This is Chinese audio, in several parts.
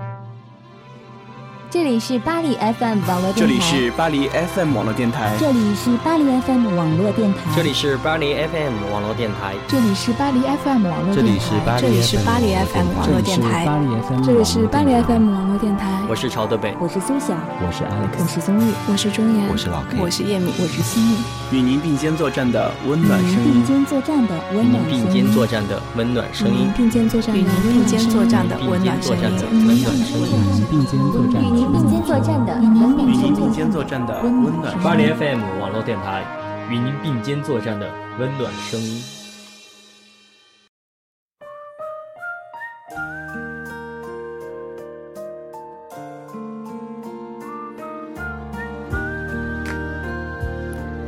Thank you. 这里是巴黎 FM 网络电台。这里是巴黎 FM 网络电台。这里是巴黎 FM 网络电台。这里是巴黎 FM 网络电台。这里是巴黎 FM 网络电台。这里是巴黎 FM 网络电台。这里是巴黎 FM 网络电台。我是朝德北，我是苏晓，我是 Alex，我是宗玉，我是钟岩，我是老 K，我是叶敏，我是心雨。与您并肩作战的温暖声音。并肩作战的温暖声音。并肩作战的温暖声音。并肩作战的并肩作战的温暖声音。温暖声音。并肩作战。与您并肩作战。与您并肩作战的温暖。巴黎 FM 网络电台，与您并肩作战的温暖声音。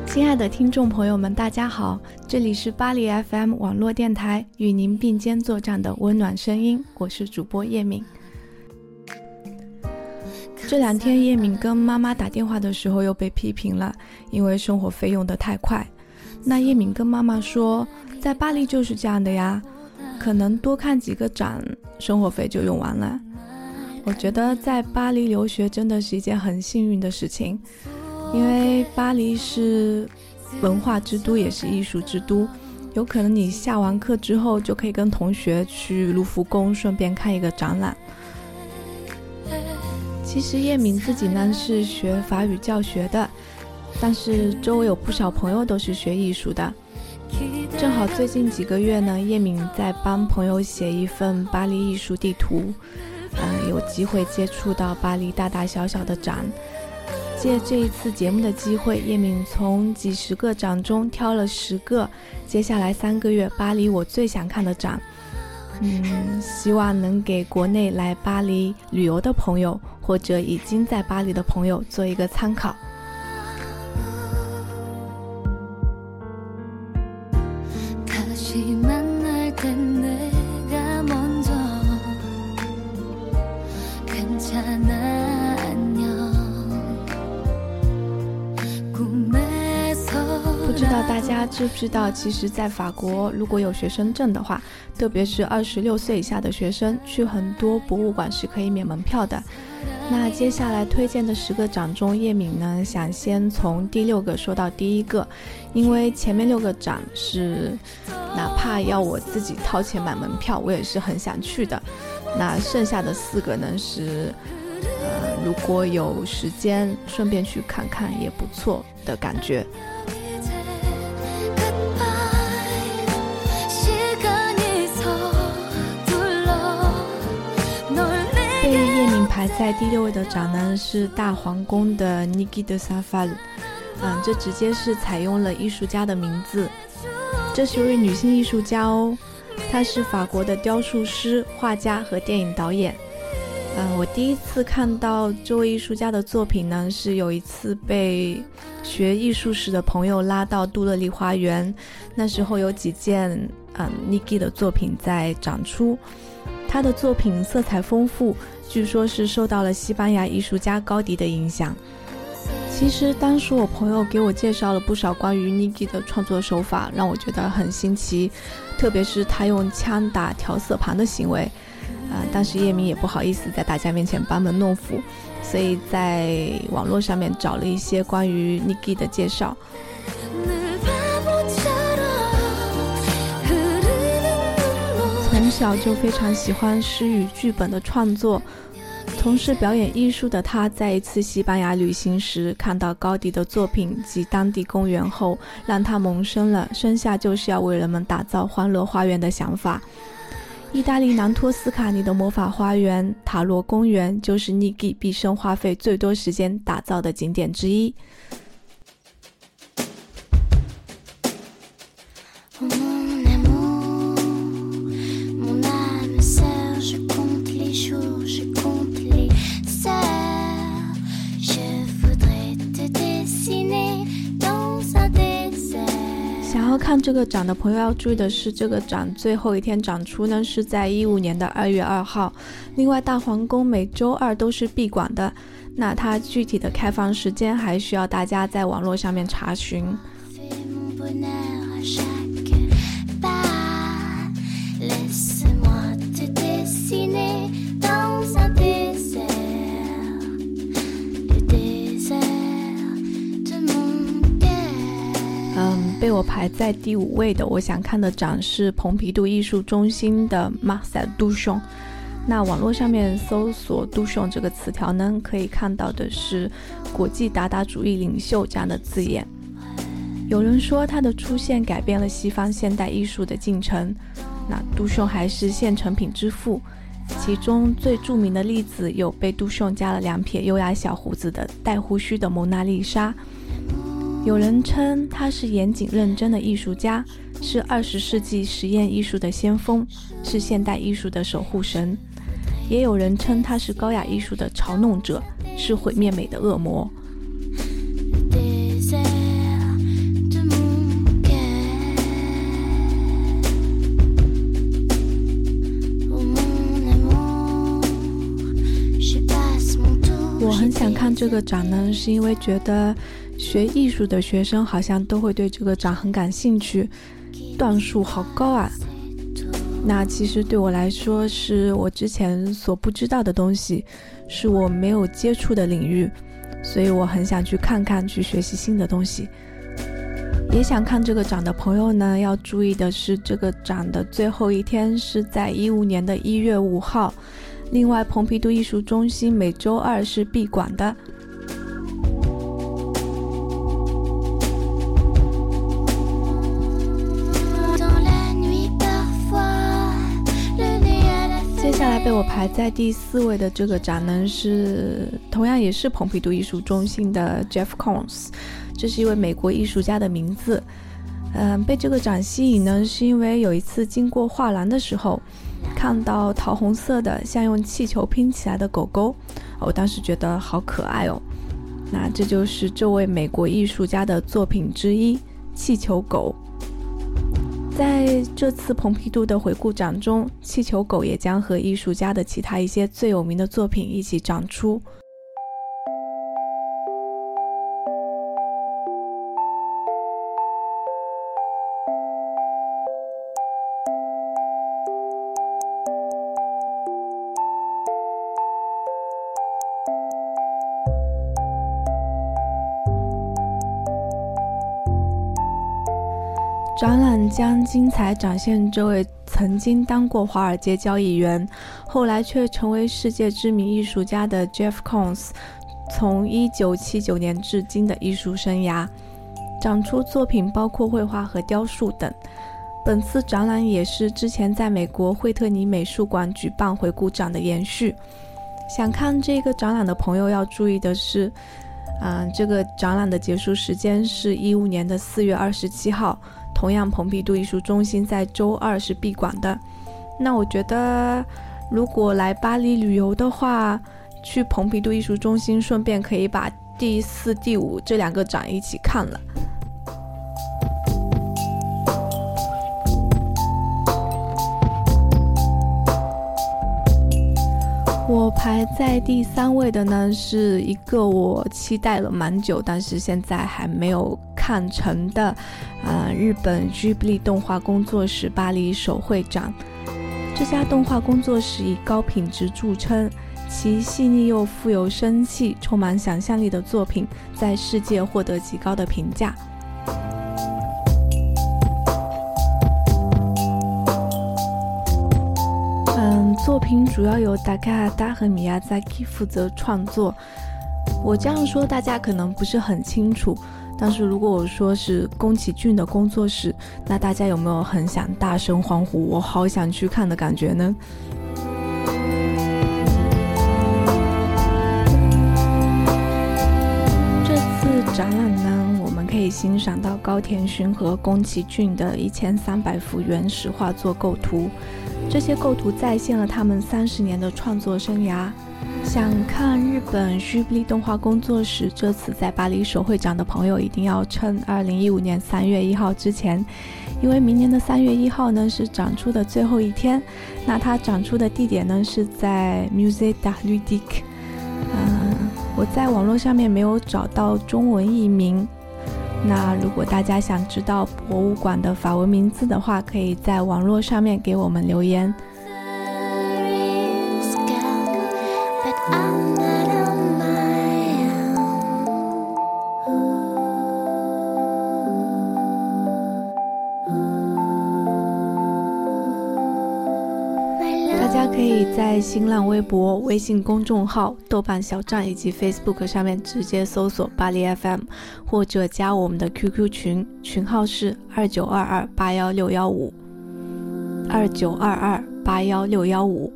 亲爱的听众朋友们，大家好，这里是巴黎 FM 网络电台，与您并肩作战的温暖声音，我是主播叶敏。这两天叶敏跟妈妈打电话的时候又被批评了，因为生活费用的太快。那叶敏跟妈妈说，在巴黎就是这样的呀，可能多看几个展，生活费就用完了。我觉得在巴黎留学真的是一件很幸运的事情，因为巴黎是文化之都，也是艺术之都。有可能你下完课之后就可以跟同学去卢浮宫，顺便看一个展览。其实叶敏自己呢是学法语教学的，但是周围有不少朋友都是学艺术的。正好最近几个月呢，叶敏在帮朋友写一份巴黎艺术地图，嗯，有机会接触到巴黎大大小小的展。借这一次节目的机会，叶敏从几十个展中挑了十个，接下来三个月巴黎我最想看的展。嗯，希望能给国内来巴黎旅游的朋友，或者已经在巴黎的朋友做一个参考。知不知道，其实，在法国，如果有学生证的话，特别是二十六岁以下的学生，去很多博物馆是可以免门票的。那接下来推荐的十个展中，叶敏呢想先从第六个说到第一个，因为前面六个展是哪怕要我自己掏钱买门票，我也是很想去的。那剩下的四个呢是，呃，如果有时间顺便去看看也不错的感觉。排在第六位的展呢是大皇宫的 Niki de s a f a 嗯，这直接是采用了艺术家的名字，这是位女性艺术家哦，她是法国的雕塑师、画家和电影导演。嗯，我第一次看到这位艺术家的作品呢，是有一次被学艺术史的朋友拉到杜乐丽花园，那时候有几件嗯 Niki 的作品在展出，他的作品色彩丰富。据说，是受到了西班牙艺术家高迪的影响。其实，当时我朋友给我介绍了不少关于 Niki 的创作手法，让我觉得很新奇。特别是他用枪打调色盘的行为，啊，当时叶明也不好意思在大家面前班门弄斧，所以在网络上面找了一些关于 Niki 的介绍。从小就非常喜欢诗与剧本的创作，从事表演艺术的他，在一次西班牙旅行时看到高迪的作品及当地公园后，让他萌生了生下就是要为人们打造欢乐花园的想法。意大利南托斯卡尼的魔法花园塔罗公园就是尼基毕生花费最多时间打造的景点之一。要看这个展的朋友要注意的是，这个展最后一天展出呢是在一五年的二月二号。另外，大皇宫每周二都是闭馆的，那它具体的开放时间还需要大家在网络上面查询。被我排在第五位的，我想看的展是蓬皮杜艺术中心的 Marcel Duchon。那网络上面搜索 “Duchon” 这个词条呢，可以看到的是国际达达主义领袖这样的字眼。有人说他的出现改变了西方现代艺术的进程。那杜尚还是现成品之父，其中最著名的例子有被杜尚加了两撇优雅小胡子的带胡须的蒙娜丽莎。有人称他是严谨认真的艺术家，是二十世纪实验艺术的先锋，是现代艺术的守护神。也有人称他是高雅艺术的嘲弄者，是毁灭美的恶魔。我很想看这个展呢，是因为觉得学艺术的学生好像都会对这个展很感兴趣，段数好高啊。那其实对我来说，是我之前所不知道的东西，是我没有接触的领域，所以我很想去看看，去学习新的东西。也想看这个展的朋友呢，要注意的是，这个展的最后一天是在一五年的一月五号。另外，蓬皮杜艺术中心每周二是闭馆的。排在第四位的这个展呢，是同样也是蓬皮杜艺术中心的 Jeff Koons，这是一位美国艺术家的名字。嗯，被这个展吸引呢，是因为有一次经过画廊的时候。看到桃红色的像用气球拼起来的狗狗，我当时觉得好可爱哦。那这就是这位美国艺术家的作品之一——气球狗。在这次蓬皮杜的回顾展中，气球狗也将和艺术家的其他一些最有名的作品一起展出。展览将精彩展现这位曾经当过华尔街交易员，后来却成为世界知名艺术家的 Jeff Koons，从1979年至今的艺术生涯。展出作品包括绘画和雕塑等。本次展览也是之前在美国惠特尼美术馆举办回顾展的延续。想看这个展览的朋友要注意的是，嗯，这个展览的结束时间是一五年的四月二十七号。同样，蓬皮杜艺术中心在周二是闭馆的。那我觉得，如果来巴黎旅游的话，去蓬皮杜艺术中心，顺便可以把第四、第五这两个展一起看了。我排在第三位的呢，是一个我期待了蛮久，但是现在还没有看成的，啊，日本 Ghibli 动画工作室巴黎手绘展。这家动画工作室以高品质著称，其细腻又富有生气、充满想象力的作品，在世界获得极高的评价。嗯作品主要由达卡达和米亚扎基负责创作。我这样说大家可能不是很清楚，但是如果我说是宫崎骏的工作室，那大家有没有很想大声欢呼“我好想去看”的感觉呢？这次展览呢，我们可以欣赏到高田勋和宫崎骏的一千三百幅原始画作构图。这些构图再现了他们三十年的创作生涯。想看日本 shibli 动画工作室这次在巴黎手绘展的朋友，一定要趁二零一五年三月一号之前，因为明年的三月一号呢是展出的最后一天。那它展出的地点呢是在 Musée d'Arludic。嗯，我在网络上面没有找到中文译名。那如果大家想知道博物馆的法文名字的话，可以在网络上面给我们留言。新浪微博、微信公众号、豆瓣小站以及 Facebook 上面直接搜索巴黎 FM，或者加我们的 QQ 群，群号是二九二二八幺六幺五二九二二八幺六幺五。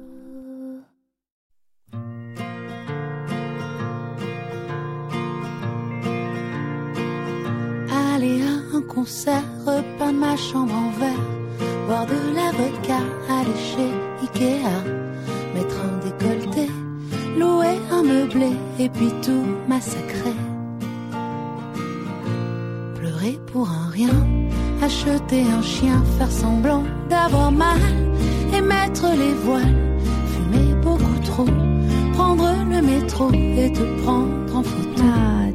boire de la vodka, aller chez Ikea, mettre un décolleté, louer un meublé et puis tout massacrer. Pleurer pour un rien, acheter un chien, faire semblant d'avoir mal et mettre les voiles, fumer beaucoup trop, prendre le métro et te prendre en photo.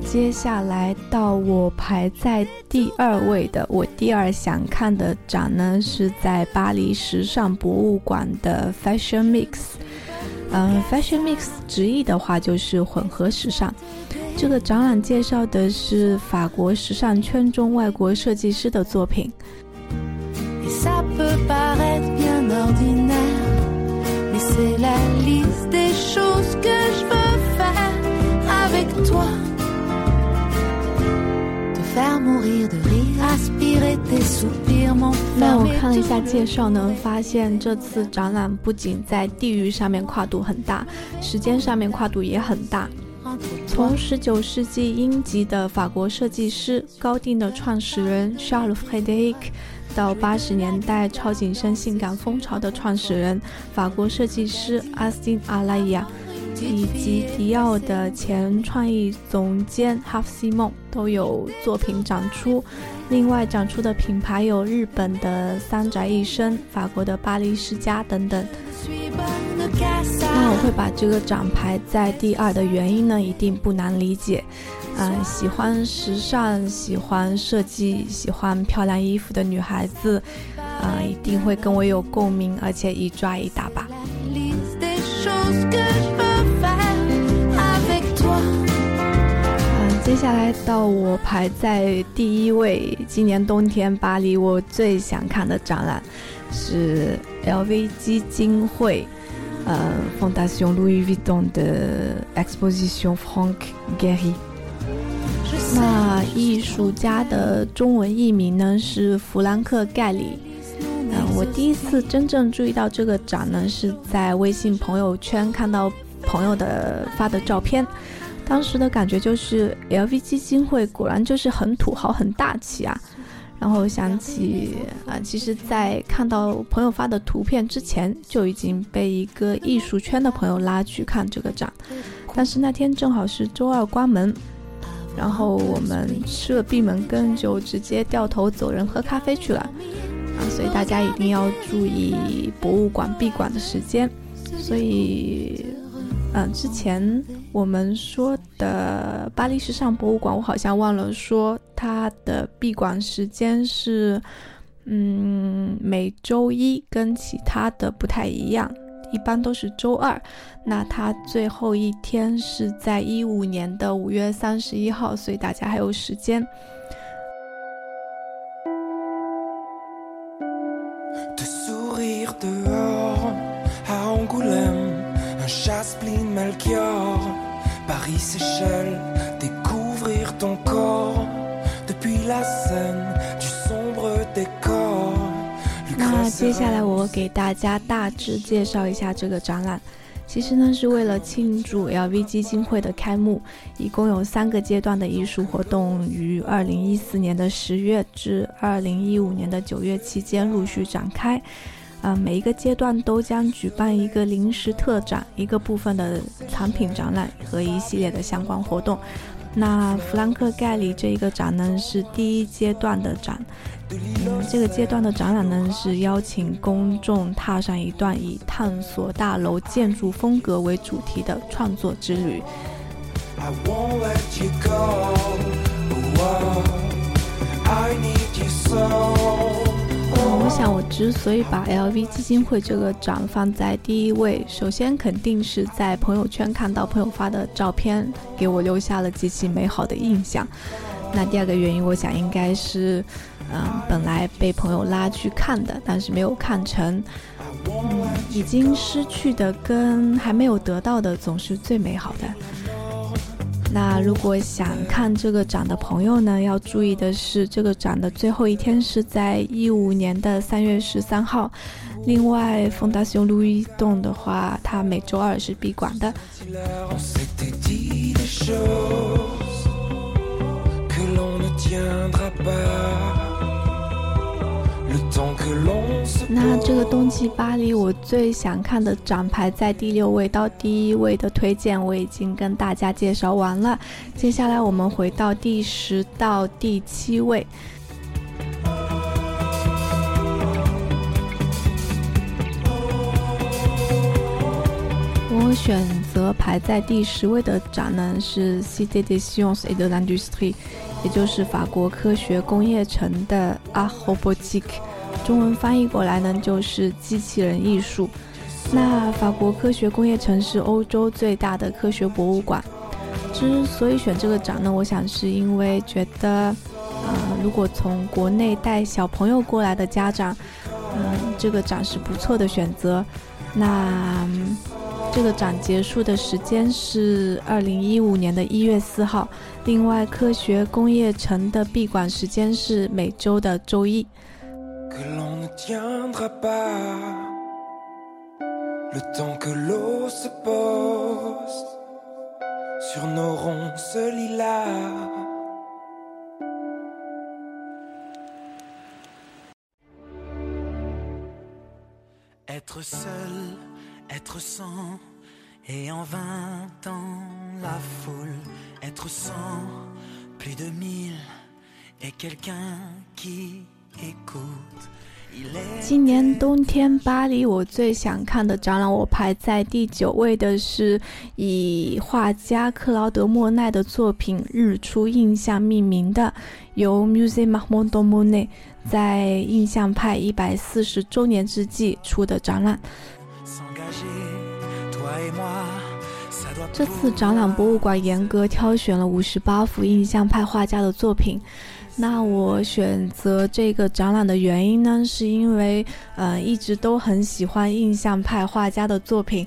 接下来到我排在第二位的，我第二想看的展呢，是在巴黎时尚博物馆的 Fashion Mix。 嗯，Fashion Mix 直译的话就是混合时尚。这个展览介绍的是法国时尚圈中外国设计师的作品。那我看了一下介绍呢，发现这次展览不仅在地域上面跨度很大，时间上面跨度也很大。从19世纪英籍的法国设计师高定的创始人 Charles Frederic，到80年代超紧身性感风潮的创始人法国设计师 Astin Alaya。以及迪奥的前创意总监哈夫西梦都有作品展出。另外展出的品牌有日本的三宅一生、法国的巴黎世家等等。那我会把这个展排在第二的原因呢，一定不难理解。嗯，喜欢时尚、喜欢设计、喜欢漂亮衣服的女孩子，啊，一定会跟我有共鸣，而且一抓一大把。下来到我排在第一位，今年冬天巴黎我最想看的展览是 LV 基金会，呃，Fondation Louis Vuitton 的 Exposition Frank Gehry。那艺术家的中文译名呢是弗兰克盖里。嗯，我第一次真正注意到这个展呢，是在微信朋友圈看到朋友的发的照片。当时的感觉就是，LV 基金会果然就是很土豪、很大气啊。然后想起啊，其实，在看到朋友发的图片之前，就已经被一个艺术圈的朋友拉去看这个展。但是那天正好是周二关门，然后我们吃了闭门羹，就直接掉头走人，喝咖啡去了。啊，所以大家一定要注意博物馆闭馆的时间。所以。嗯，之前我们说的巴黎时尚博物馆，我好像忘了说它的闭馆时间是，嗯，每周一跟其他的不太一样，一般都是周二。那它最后一天是在一五年的五月三十一号，所以大家还有时间。那接下来我给大家大致介绍一下这个展览。其实呢，是为了庆祝 LV 基金会的开幕，一共有三个阶段的艺术活动，于二零一四年的十月至二零一五年的九月期间陆续展开。啊，每一个阶段都将举办一个临时特展，一个部分的藏品展览和一系列的相关活动。那弗兰克盖里这一个展呢是第一阶段的展，嗯，这个阶段的展览呢是邀请公众踏上一段以探索大楼建筑风格为主题的创作之旅。我想，我之所以把 LV 基金会这个展放在第一位，首先肯定是在朋友圈看到朋友发的照片，给我留下了极其美好的印象。那第二个原因，我想应该是，嗯，本来被朋友拉去看的，但是没有看成。嗯，已经失去的跟还没有得到的总是最美好的。那如果想看这个展的朋友呢，要注意的是，这个展的最后一天是在一五年的三月十三号。另外，丰大雄路易洞的话，它每周二是闭馆的。那这个冬季巴黎，我最想看的展排在第六位到第一位的推荐，我已经跟大家介绍完了。接下来我们回到第十到第七位。我选择排在第十位的展呢是 Cité des Sciences et de l'Industrie。也就是法国科学工业城的 a h o b o t i q u e 中文翻译过来呢就是机器人艺术。那法国科学工业城是欧洲最大的科学博物馆。之所以选这个展呢，我想是因为觉得，呃，如果从国内带小朋友过来的家长，嗯，这个展是不错的选择。那。这个展结束的时间是二零一五年的一月四号。另外，科学工业城的闭馆时间是每周的周一。être 今年冬天巴黎，我最想看的展览，我排在第九位的是以画家克劳德·莫奈的作品《日出印象》命名的，由 Musée Marmont de Monet 在印象派一百四十周年之际出的展览。这次展览，博物馆严格挑选了五十八幅印象派画家的作品。那我选择这个展览的原因呢，是因为呃一直都很喜欢印象派画家的作品。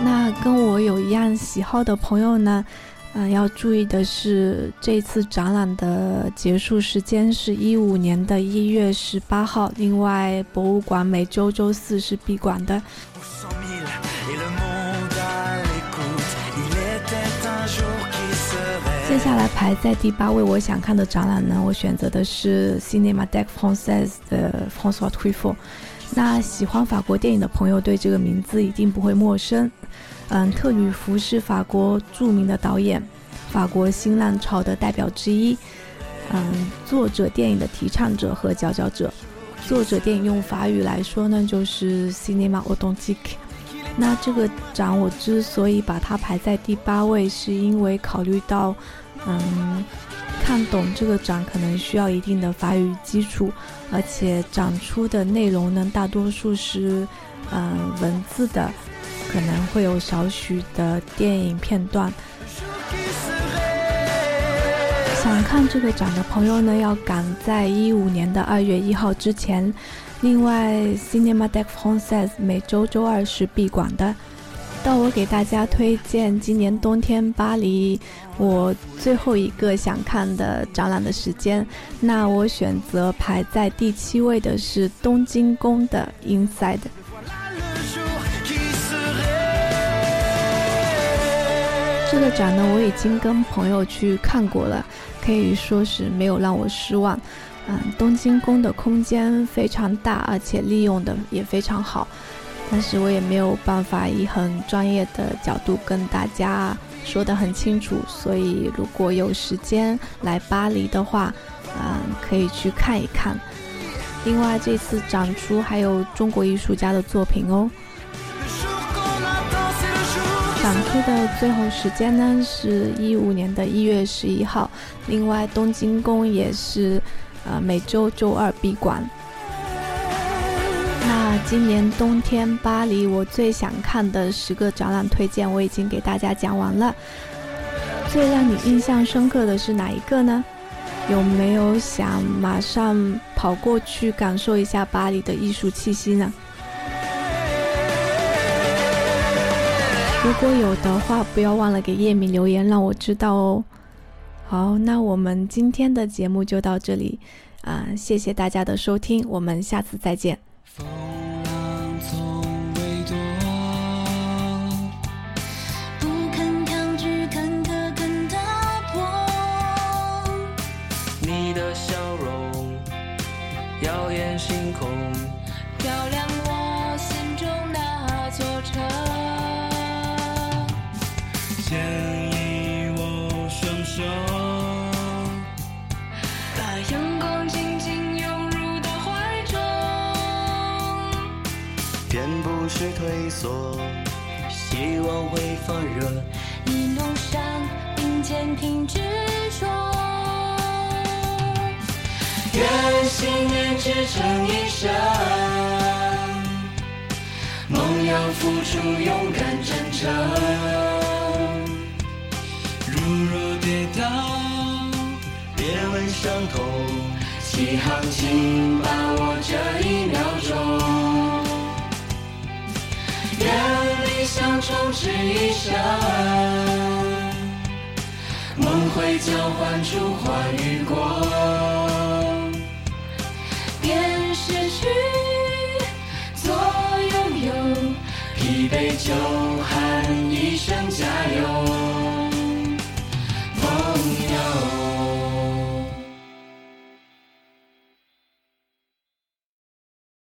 那跟我有一样喜好的朋友呢？嗯，要注意的是，这次展览的结束时间是一五年的一月十八号。另外，博物馆每周周四是闭馆的。接下来排在第八位，我想看的展览呢，我选择的是 Cinéma des Français 的 François Truffaut。那喜欢法国电影的朋友对这个名字一定不会陌生。嗯，特吕弗是法国著名的导演，法国新浪潮的代表之一。嗯，作者电影的提倡者和佼佼者。作者电影用法语来说呢，就是 Cinema Authentique。那这个展我之所以把它排在第八位，是因为考虑到，嗯，看懂这个展可能需要一定的法语基础，而且展出的内容呢，大多数是嗯文字的。可能会有少许的电影片段。想看这个展的朋友呢，要赶在一五年的二月一号之前。另外，Cinema des Français 每周周二是闭馆的。到我给大家推荐今年冬天巴黎我最后一个想看的展览的时间，那我选择排在第七位的是东京宫的 Inside。这个展呢，我已经跟朋友去看过了，可以说是没有让我失望。嗯，东京宫的空间非常大，而且利用的也非常好。但是我也没有办法以很专业的角度跟大家说得很清楚，所以如果有时间来巴黎的话，嗯，可以去看一看。另外，这次展出还有中国艺术家的作品哦。展出的最后时间呢，是一五年的一月十一号。另外，东京宫也是，呃，每周周二闭馆。那今年冬天巴黎，我最想看的十个展览推荐我已经给大家讲完了。最让你印象深刻的是哪一个呢？有没有想马上跑过去感受一下巴黎的艺术气息呢？如果有的话，不要忘了给叶敏留言，让我知道哦。好，那我们今天的节目就到这里，啊，谢谢大家的收听，我们下次再见。退缩，希望会发热。一路上并肩挺执着，愿信念支撑一生。梦要付出，勇敢真诚。如若跌倒，别问伤痛，起航请把不一生，梦回交换出花与果，便失去，做拥有，疲惫就喊一声加油。